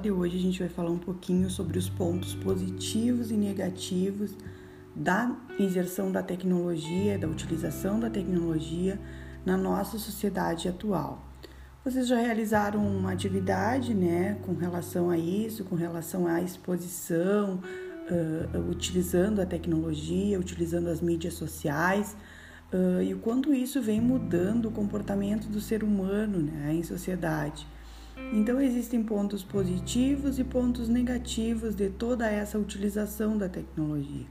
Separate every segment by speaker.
Speaker 1: de hoje a gente vai falar um pouquinho sobre os pontos positivos e negativos da inserção da tecnologia, da utilização da tecnologia na nossa sociedade atual. Vocês já realizaram uma atividade, né, com relação a isso, com relação à exposição, uh, utilizando a tecnologia, utilizando as mídias sociais, uh, e o quanto isso vem mudando o comportamento do ser humano, né, em sociedade. Então, existem pontos positivos e pontos negativos de toda essa utilização da tecnologia.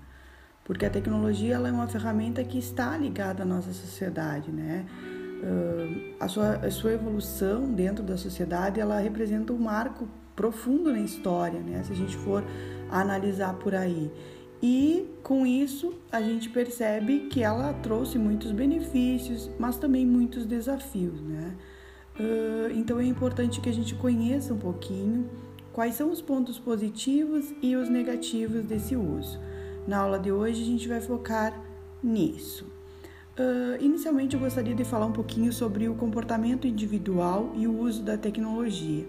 Speaker 1: Porque a tecnologia ela é uma ferramenta que está ligada à nossa sociedade, né? Uh, a, sua, a sua evolução dentro da sociedade ela representa um marco profundo na história, né? Se a gente for analisar por aí. E com isso a gente percebe que ela trouxe muitos benefícios, mas também muitos desafios, né? Uh, então é importante que a gente conheça um pouquinho quais são os pontos positivos e os negativos desse uso. Na aula de hoje a gente vai focar nisso. Uh, inicialmente eu gostaria de falar um pouquinho sobre o comportamento individual e o uso da tecnologia,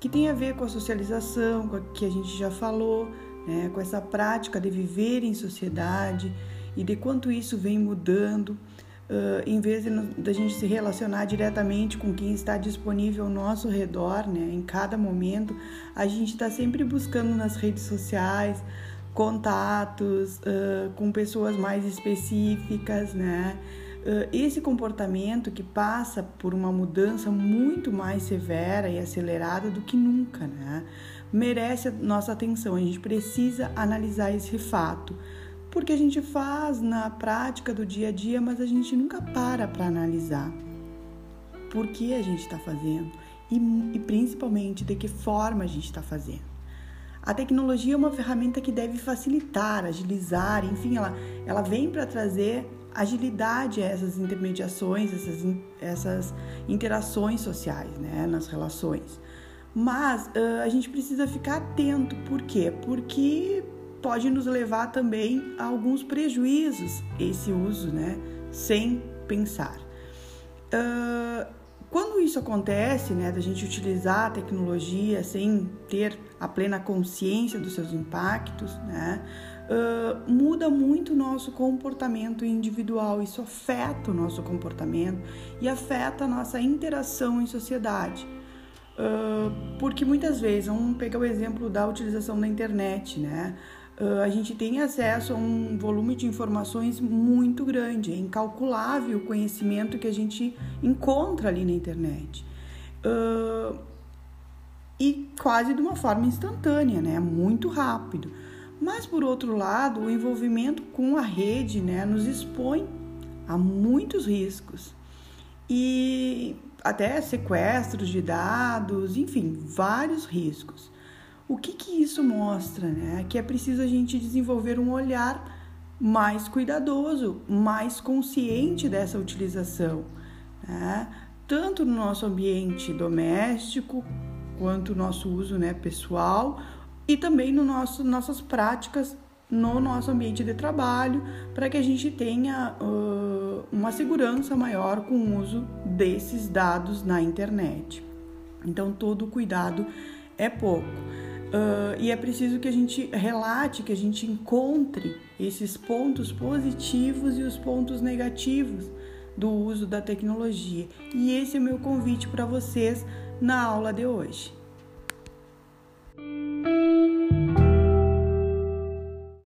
Speaker 1: que tem a ver com a socialização, com a que a gente já falou, né, com essa prática de viver em sociedade e de quanto isso vem mudando uh, em vez da gente se relacionar diretamente com quem está disponível ao nosso redor, né, em cada momento, a gente está sempre buscando nas redes sociais contatos uh, com pessoas mais específicas, né? Uh, esse comportamento que passa por uma mudança muito mais severa e acelerada do que nunca, né? Merece a nossa atenção. A gente precisa analisar esse fato porque a gente faz na prática do dia a dia, mas a gente nunca para para analisar por que a gente está fazendo e, e principalmente de que forma a gente está fazendo. A tecnologia é uma ferramenta que deve facilitar, agilizar, enfim, ela, ela vem para trazer agilidade a essas intermediações, essas, essas interações sociais, né, nas relações. Mas uh, a gente precisa ficar atento, por quê? Porque pode nos levar também a alguns prejuízos esse uso, né? Sem pensar. Uh, quando isso acontece, né, da gente utilizar a tecnologia sem ter a plena consciência dos seus impactos, né, uh, muda muito o nosso comportamento individual. Isso afeta o nosso comportamento e afeta a nossa interação em sociedade. Uh, porque muitas vezes, vamos pegar o exemplo da utilização da internet, né? A gente tem acesso a um volume de informações muito grande, é incalculável o conhecimento que a gente encontra ali na internet. Uh, e quase de uma forma instantânea, né? Muito rápido. Mas por outro lado, o envolvimento com a rede, né, nos expõe a muitos riscos. E até sequestros de dados, enfim, vários riscos. O que, que isso mostra? Né? Que é preciso a gente desenvolver um olhar mais cuidadoso, mais consciente dessa utilização, né? tanto no nosso ambiente doméstico, quanto no nosso uso né, pessoal e também no nosso, nossas práticas no nosso ambiente de trabalho, para que a gente tenha uh, uma segurança maior com o uso desses dados na internet. Então, todo cuidado é pouco. Uh, e é preciso que a gente relate, que a gente encontre esses pontos positivos e os pontos negativos do uso da tecnologia. E esse é o meu convite para vocês na aula de hoje.